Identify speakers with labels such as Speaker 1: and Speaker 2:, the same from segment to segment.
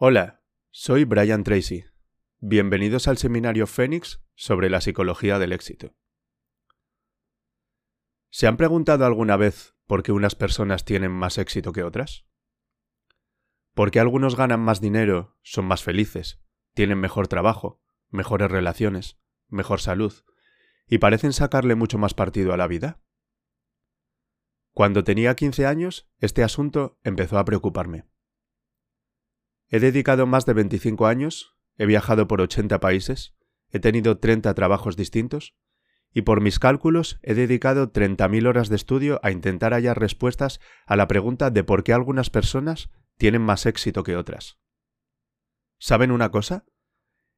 Speaker 1: Hola, soy Brian Tracy. Bienvenidos al seminario Fénix sobre la psicología del éxito. ¿Se han preguntado alguna vez por qué unas personas tienen más éxito que otras? ¿Por qué algunos ganan más dinero, son más felices, tienen mejor trabajo, mejores relaciones, mejor salud, y parecen sacarle mucho más partido a la vida? Cuando tenía 15 años, este asunto empezó a preocuparme. He dedicado más de 25 años, he viajado por 80 países, he tenido 30 trabajos distintos, y por mis cálculos he dedicado 30.000 horas de estudio a intentar hallar respuestas a la pregunta de por qué algunas personas tienen más éxito que otras. ¿Saben una cosa?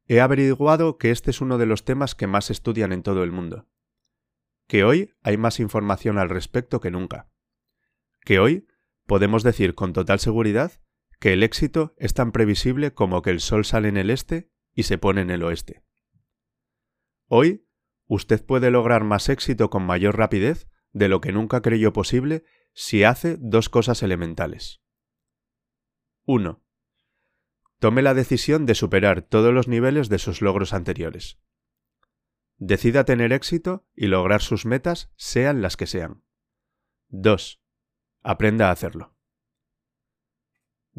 Speaker 1: He averiguado que este es uno de los temas que más estudian en todo el mundo. Que hoy hay más información al respecto que nunca. Que hoy podemos decir con total seguridad que el éxito es tan previsible como que el sol sale en el este y se pone en el oeste. Hoy, usted puede lograr más éxito con mayor rapidez de lo que nunca creyó posible si hace dos cosas elementales. 1. Tome la decisión de superar todos los niveles de sus logros anteriores. Decida tener éxito y lograr sus metas, sean las que sean. 2. Aprenda a hacerlo.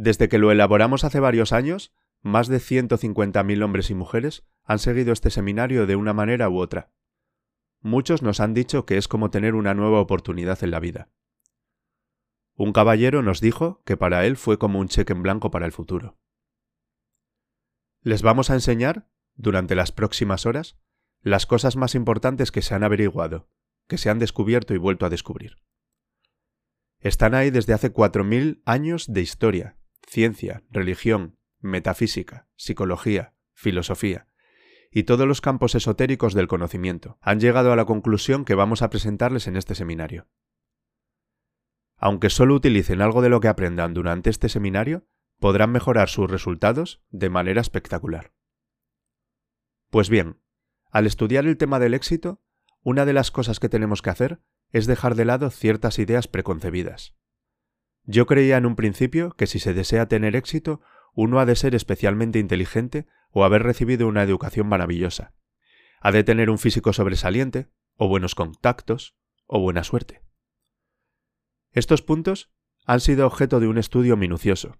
Speaker 1: Desde que lo elaboramos hace varios años, más de 150.000 hombres y mujeres han seguido este seminario de una manera u otra. Muchos nos han dicho que es como tener una nueva oportunidad en la vida. Un caballero nos dijo que para él fue como un cheque en blanco para el futuro. Les vamos a enseñar, durante las próximas horas, las cosas más importantes que se han averiguado, que se han descubierto y vuelto a descubrir. Están ahí desde hace 4.000 años de historia, ciencia, religión, metafísica, psicología, filosofía y todos los campos esotéricos del conocimiento han llegado a la conclusión que vamos a presentarles en este seminario. Aunque solo utilicen algo de lo que aprendan durante este seminario, podrán mejorar sus resultados de manera espectacular. Pues bien, al estudiar el tema del éxito, una de las cosas que tenemos que hacer es dejar de lado ciertas ideas preconcebidas. Yo creía en un principio que si se desea tener éxito, uno ha de ser especialmente inteligente o haber recibido una educación maravillosa. Ha de tener un físico sobresaliente, o buenos contactos, o buena suerte. Estos puntos han sido objeto de un estudio minucioso.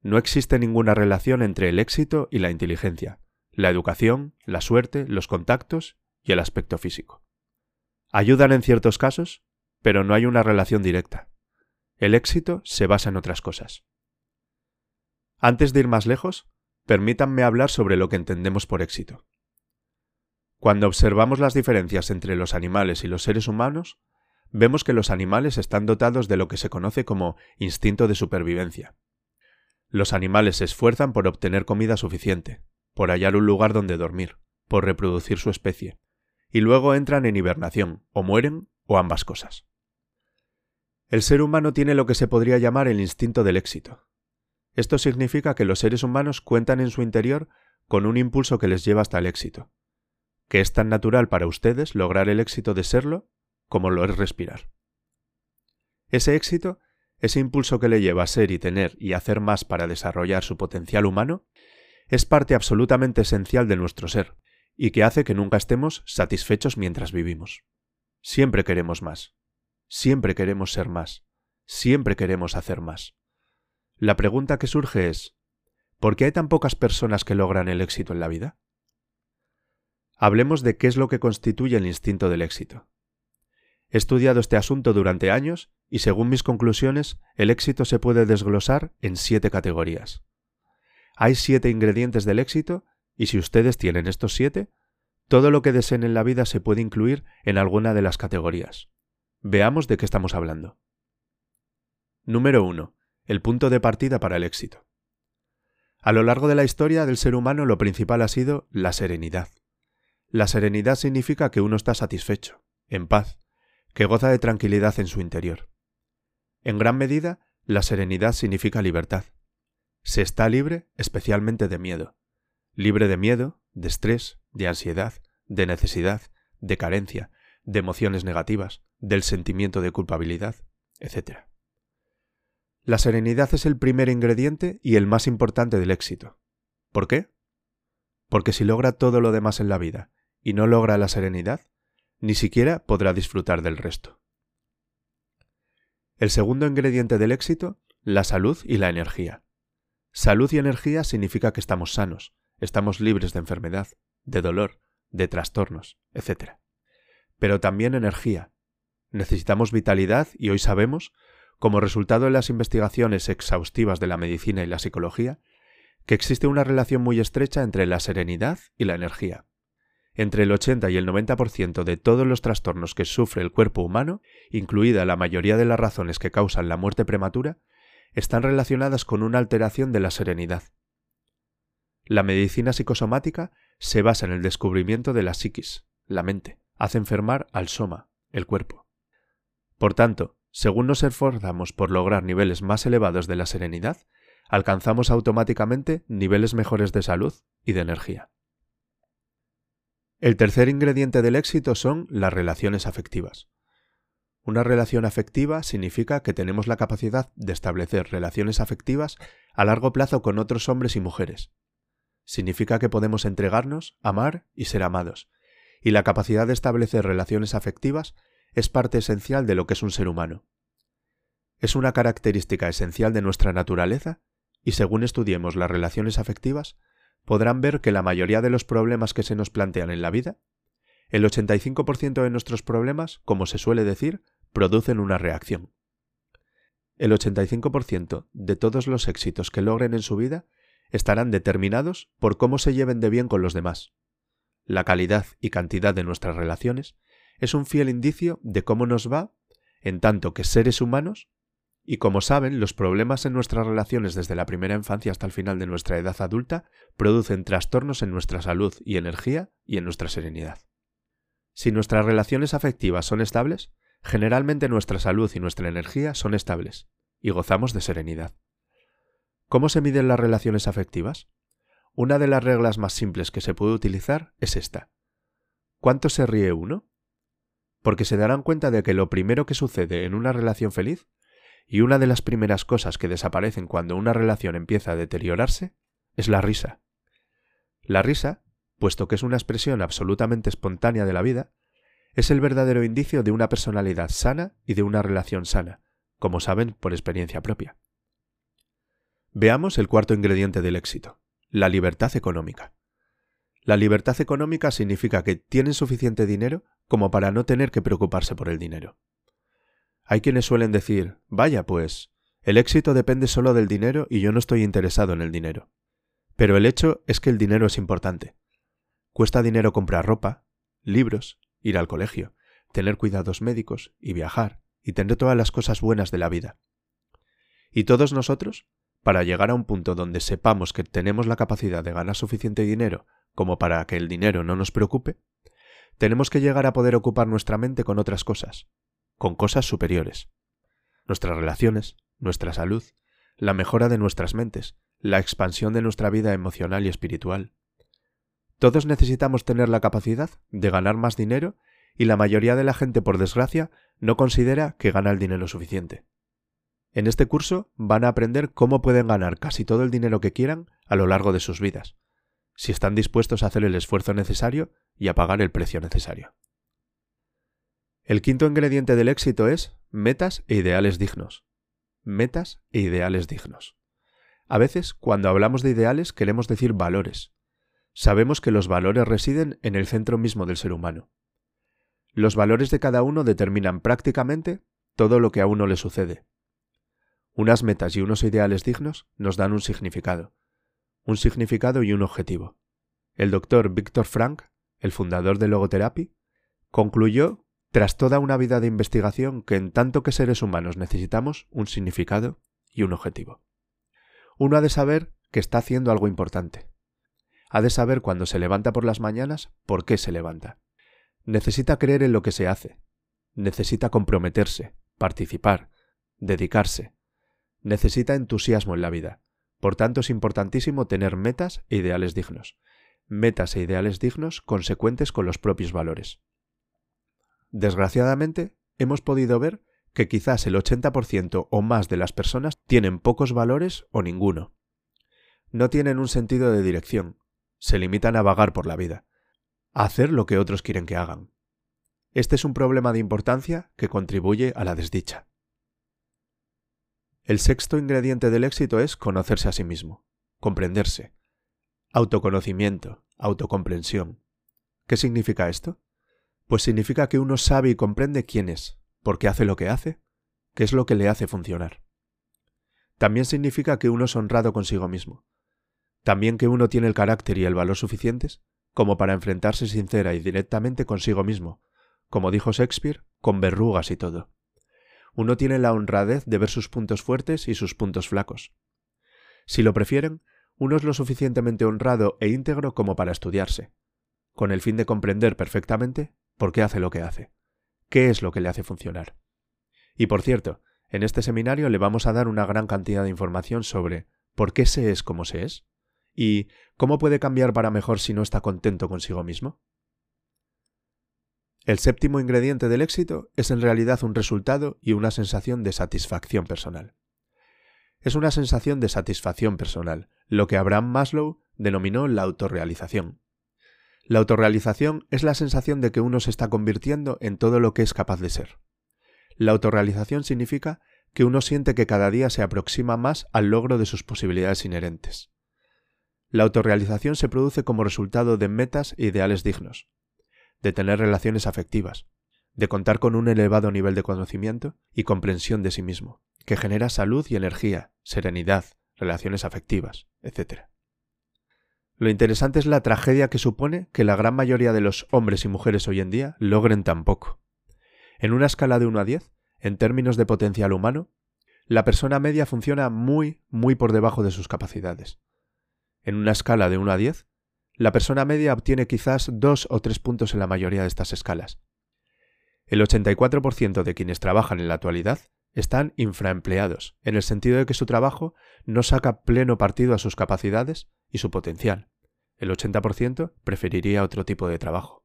Speaker 1: No existe ninguna relación entre el éxito y la inteligencia, la educación, la suerte, los contactos y el aspecto físico. Ayudan en ciertos casos, pero no hay una relación directa. El éxito se basa en otras cosas. Antes de ir más lejos, permítanme hablar sobre lo que entendemos por éxito. Cuando observamos las diferencias entre los animales y los seres humanos, vemos que los animales están dotados de lo que se conoce como instinto de supervivencia. Los animales se esfuerzan por obtener comida suficiente, por hallar un lugar donde dormir, por reproducir su especie, y luego entran en hibernación, o mueren, o ambas cosas. El ser humano tiene lo que se podría llamar el instinto del éxito. Esto significa que los seres humanos cuentan en su interior con un impulso que les lleva hasta el éxito, que es tan natural para ustedes lograr el éxito de serlo como lo es respirar. Ese éxito, ese impulso que le lleva a ser y tener y hacer más para desarrollar su potencial humano, es parte absolutamente esencial de nuestro ser, y que hace que nunca estemos satisfechos mientras vivimos. Siempre queremos más, Siempre queremos ser más. Siempre queremos hacer más. La pregunta que surge es, ¿por qué hay tan pocas personas que logran el éxito en la vida? Hablemos de qué es lo que constituye el instinto del éxito. He estudiado este asunto durante años y según mis conclusiones, el éxito se puede desglosar en siete categorías. Hay siete ingredientes del éxito y si ustedes tienen estos siete, todo lo que deseen en la vida se puede incluir en alguna de las categorías. Veamos de qué estamos hablando. Número 1. El punto de partida para el éxito. A lo largo de la historia del ser humano lo principal ha sido la serenidad. La serenidad significa que uno está satisfecho, en paz, que goza de tranquilidad en su interior. En gran medida, la serenidad significa libertad. Se está libre especialmente de miedo. Libre de miedo, de estrés, de ansiedad, de necesidad, de carencia, de emociones negativas, del sentimiento de culpabilidad, etc. La serenidad es el primer ingrediente y el más importante del éxito. ¿Por qué? Porque si logra todo lo demás en la vida y no logra la serenidad, ni siquiera podrá disfrutar del resto. El segundo ingrediente del éxito, la salud y la energía. Salud y energía significa que estamos sanos, estamos libres de enfermedad, de dolor, de trastornos, etc. Pero también energía. Necesitamos vitalidad y hoy sabemos como resultado de las investigaciones exhaustivas de la medicina y la psicología, que existe una relación muy estrecha entre la serenidad y la energía. Entre el 80 y el 90% de todos los trastornos que sufre el cuerpo humano, incluida la mayoría de las razones que causan la muerte prematura, están relacionadas con una alteración de la serenidad. La medicina psicosomática se basa en el descubrimiento de la psiquis, la mente, hace enfermar al soma, el cuerpo. Por tanto, según nos esforzamos por lograr niveles más elevados de la serenidad, alcanzamos automáticamente niveles mejores de salud y de energía. El tercer ingrediente del éxito son las relaciones afectivas. Una relación afectiva significa que tenemos la capacidad de establecer relaciones afectivas a largo plazo con otros hombres y mujeres. Significa que podemos entregarnos, amar y ser amados, y la capacidad de establecer relaciones afectivas es parte esencial de lo que es un ser humano. Es una característica esencial de nuestra naturaleza y según estudiemos las relaciones afectivas, podrán ver que la mayoría de los problemas que se nos plantean en la vida, el 85% de nuestros problemas, como se suele decir, producen una reacción. El 85% de todos los éxitos que logren en su vida estarán determinados por cómo se lleven de bien con los demás. La calidad y cantidad de nuestras relaciones es un fiel indicio de cómo nos va en tanto que seres humanos, y como saben, los problemas en nuestras relaciones desde la primera infancia hasta el final de nuestra edad adulta producen trastornos en nuestra salud y energía y en nuestra serenidad. Si nuestras relaciones afectivas son estables, generalmente nuestra salud y nuestra energía son estables, y gozamos de serenidad. ¿Cómo se miden las relaciones afectivas? Una de las reglas más simples que se puede utilizar es esta. ¿Cuánto se ríe uno? porque se darán cuenta de que lo primero que sucede en una relación feliz, y una de las primeras cosas que desaparecen cuando una relación empieza a deteriorarse, es la risa. La risa, puesto que es una expresión absolutamente espontánea de la vida, es el verdadero indicio de una personalidad sana y de una relación sana, como saben por experiencia propia. Veamos el cuarto ingrediente del éxito, la libertad económica. La libertad económica significa que tienen suficiente dinero como para no tener que preocuparse por el dinero. Hay quienes suelen decir, vaya pues, el éxito depende solo del dinero y yo no estoy interesado en el dinero. Pero el hecho es que el dinero es importante. Cuesta dinero comprar ropa, libros, ir al colegio, tener cuidados médicos y viajar y tener todas las cosas buenas de la vida. Y todos nosotros, para llegar a un punto donde sepamos que tenemos la capacidad de ganar suficiente dinero como para que el dinero no nos preocupe, tenemos que llegar a poder ocupar nuestra mente con otras cosas, con cosas superiores. Nuestras relaciones, nuestra salud, la mejora de nuestras mentes, la expansión de nuestra vida emocional y espiritual. Todos necesitamos tener la capacidad de ganar más dinero y la mayoría de la gente, por desgracia, no considera que gana el dinero suficiente. En este curso van a aprender cómo pueden ganar casi todo el dinero que quieran a lo largo de sus vidas, si están dispuestos a hacer el esfuerzo necesario y a pagar el precio necesario. El quinto ingrediente del éxito es metas e ideales dignos. Metas e ideales dignos. A veces, cuando hablamos de ideales, queremos decir valores. Sabemos que los valores residen en el centro mismo del ser humano. Los valores de cada uno determinan prácticamente todo lo que a uno le sucede. Unas metas y unos ideales dignos nos dan un significado, un significado y un objetivo. El doctor Víctor Frank, el fundador de Logotherapy, concluyó, tras toda una vida de investigación, que en tanto que seres humanos necesitamos un significado y un objetivo. Uno ha de saber que está haciendo algo importante. Ha de saber cuando se levanta por las mañanas por qué se levanta. Necesita creer en lo que se hace. Necesita comprometerse, participar, dedicarse. Necesita entusiasmo en la vida. Por tanto, es importantísimo tener metas e ideales dignos. Metas e ideales dignos consecuentes con los propios valores. Desgraciadamente, hemos podido ver que quizás el 80% o más de las personas tienen pocos valores o ninguno. No tienen un sentido de dirección, se limitan a vagar por la vida, a hacer lo que otros quieren que hagan. Este es un problema de importancia que contribuye a la desdicha. El sexto ingrediente del éxito es conocerse a sí mismo, comprenderse. Autoconocimiento, autocomprensión. ¿Qué significa esto? Pues significa que uno sabe y comprende quién es, por qué hace lo que hace, qué es lo que le hace funcionar. También significa que uno es honrado consigo mismo. También que uno tiene el carácter y el valor suficientes como para enfrentarse sincera y directamente consigo mismo, como dijo Shakespeare, con verrugas y todo uno tiene la honradez de ver sus puntos fuertes y sus puntos flacos. Si lo prefieren, uno es lo suficientemente honrado e íntegro como para estudiarse, con el fin de comprender perfectamente por qué hace lo que hace, qué es lo que le hace funcionar. Y por cierto, en este seminario le vamos a dar una gran cantidad de información sobre por qué se es como se es y cómo puede cambiar para mejor si no está contento consigo mismo. El séptimo ingrediente del éxito es en realidad un resultado y una sensación de satisfacción personal. Es una sensación de satisfacción personal, lo que Abraham Maslow denominó la autorrealización. La autorrealización es la sensación de que uno se está convirtiendo en todo lo que es capaz de ser. La autorrealización significa que uno siente que cada día se aproxima más al logro de sus posibilidades inherentes. La autorrealización se produce como resultado de metas e ideales dignos, de tener relaciones afectivas, de contar con un elevado nivel de conocimiento y comprensión de sí mismo, que genera salud y energía, serenidad, relaciones afectivas, etc. Lo interesante es la tragedia que supone que la gran mayoría de los hombres y mujeres hoy en día logren tan poco. En una escala de 1 a 10, en términos de potencial humano, la persona media funciona muy, muy por debajo de sus capacidades. En una escala de 1 a 10, la persona media obtiene quizás dos o tres puntos en la mayoría de estas escalas. El 84% de quienes trabajan en la actualidad están infraempleados, en el sentido de que su trabajo no saca pleno partido a sus capacidades y su potencial. El 80% preferiría otro tipo de trabajo.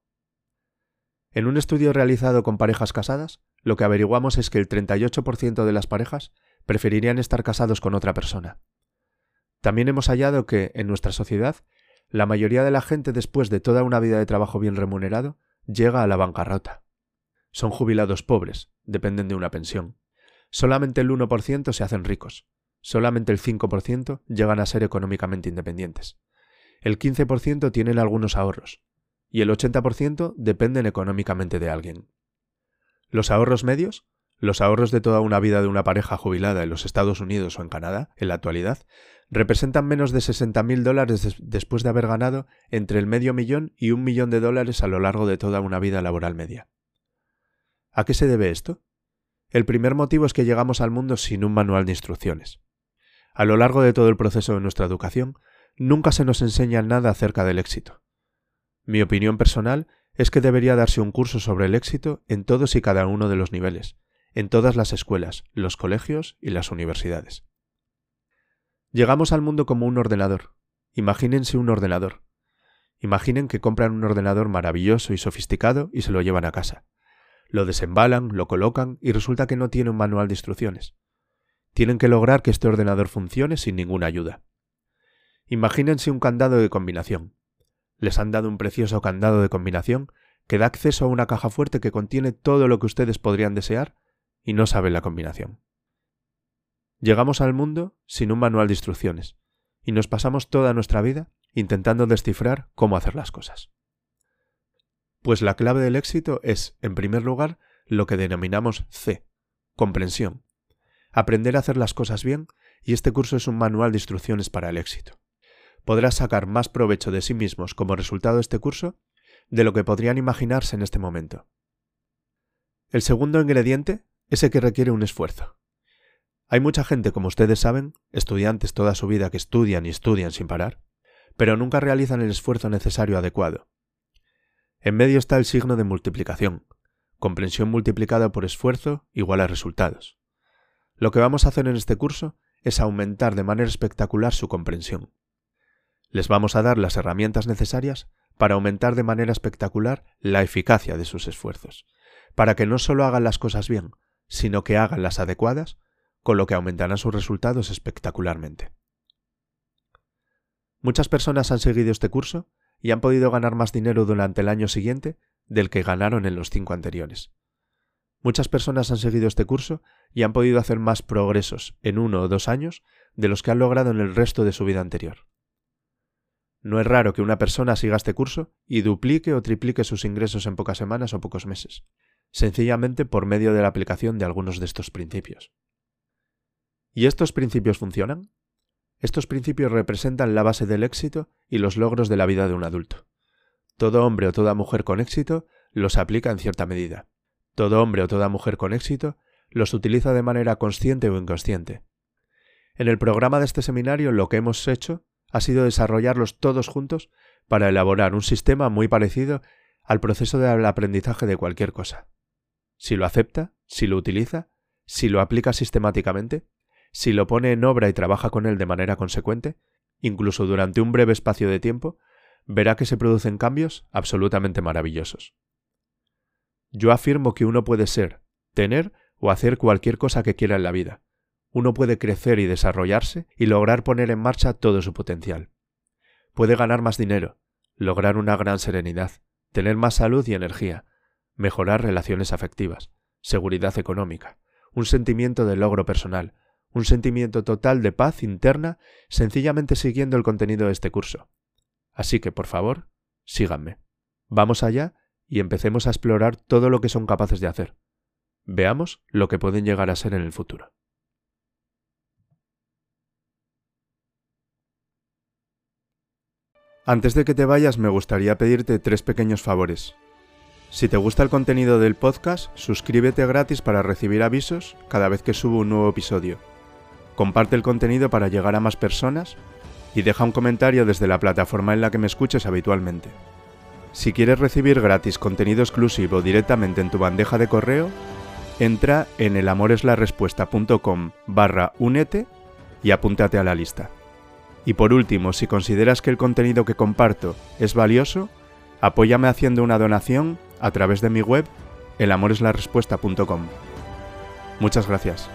Speaker 1: En un estudio realizado con parejas casadas, lo que averiguamos es que el 38% de las parejas preferirían estar casados con otra persona. También hemos hallado que, en nuestra sociedad, la mayoría de la gente después de toda una vida de trabajo bien remunerado llega a la bancarrota. Son jubilados pobres, dependen de una pensión. Solamente el 1% se hacen ricos. Solamente el 5% llegan a ser económicamente independientes. El 15% tienen algunos ahorros. Y el 80% dependen económicamente de alguien. Los ahorros medios los ahorros de toda una vida de una pareja jubilada en los Estados Unidos o en Canadá, en la actualidad, representan menos de 60.000 dólares después de haber ganado entre el medio millón y un millón de dólares a lo largo de toda una vida laboral media. ¿A qué se debe esto? El primer motivo es que llegamos al mundo sin un manual de instrucciones. A lo largo de todo el proceso de nuestra educación, nunca se nos enseña nada acerca del éxito. Mi opinión personal es que debería darse un curso sobre el éxito en todos y cada uno de los niveles, en todas las escuelas, los colegios y las universidades. Llegamos al mundo como un ordenador. Imagínense un ordenador. Imaginen que compran un ordenador maravilloso y sofisticado y se lo llevan a casa. Lo desembalan, lo colocan y resulta que no tiene un manual de instrucciones. Tienen que lograr que este ordenador funcione sin ninguna ayuda. Imagínense un candado de combinación. Les han dado un precioso candado de combinación que da acceso a una caja fuerte que contiene todo lo que ustedes podrían desear y no saben la combinación. Llegamos al mundo sin un manual de instrucciones y nos pasamos toda nuestra vida intentando descifrar cómo hacer las cosas. Pues la clave del éxito es, en primer lugar, lo que denominamos C, comprensión. Aprender a hacer las cosas bien y este curso es un manual de instrucciones para el éxito. Podrás sacar más provecho de sí mismos como resultado de este curso de lo que podrían imaginarse en este momento. El segundo ingrediente ese que requiere un esfuerzo. Hay mucha gente, como ustedes saben, estudiantes toda su vida que estudian y estudian sin parar, pero nunca realizan el esfuerzo necesario adecuado. En medio está el signo de multiplicación, comprensión multiplicada por esfuerzo igual a resultados. Lo que vamos a hacer en este curso es aumentar de manera espectacular su comprensión. Les vamos a dar las herramientas necesarias para aumentar de manera espectacular la eficacia de sus esfuerzos, para que no solo hagan las cosas bien, sino que hagan las adecuadas, con lo que aumentarán sus resultados espectacularmente. Muchas personas han seguido este curso y han podido ganar más dinero durante el año siguiente del que ganaron en los cinco anteriores. Muchas personas han seguido este curso y han podido hacer más progresos en uno o dos años de los que han logrado en el resto de su vida anterior. No es raro que una persona siga este curso y duplique o triplique sus ingresos en pocas semanas o pocos meses, sencillamente por medio de la aplicación de algunos de estos principios. ¿Y estos principios funcionan? Estos principios representan la base del éxito y los logros de la vida de un adulto. Todo hombre o toda mujer con éxito los aplica en cierta medida. Todo hombre o toda mujer con éxito los utiliza de manera consciente o inconsciente. En el programa de este seminario lo que hemos hecho ha sido desarrollarlos todos juntos para elaborar un sistema muy parecido al proceso del aprendizaje de cualquier cosa. Si lo acepta, si lo utiliza, si lo aplica sistemáticamente, si lo pone en obra y trabaja con él de manera consecuente, incluso durante un breve espacio de tiempo, verá que se producen cambios absolutamente maravillosos. Yo afirmo que uno puede ser, tener o hacer cualquier cosa que quiera en la vida, uno puede crecer y desarrollarse y lograr poner en marcha todo su potencial. Puede ganar más dinero, lograr una gran serenidad, tener más salud y energía, mejorar relaciones afectivas, seguridad económica, un sentimiento de logro personal, un sentimiento total de paz interna sencillamente siguiendo el contenido de este curso. Así que, por favor, síganme. Vamos allá y empecemos a explorar todo lo que son capaces de hacer. Veamos lo que pueden llegar a ser en el futuro. Antes de que te vayas me gustaría pedirte tres pequeños favores. Si te gusta el contenido del podcast, suscríbete gratis para recibir avisos cada vez que subo un nuevo episodio. Comparte el contenido para llegar a más personas y deja un comentario desde la plataforma en la que me escuches habitualmente. Si quieres recibir gratis contenido exclusivo directamente en tu bandeja de correo, entra en elamoreslarespuesta.com barra únete y apúntate a la lista. Y por último, si consideras que el contenido que comparto es valioso, apóyame haciendo una donación a través de mi web elamoreslarespuesta.com. Muchas gracias.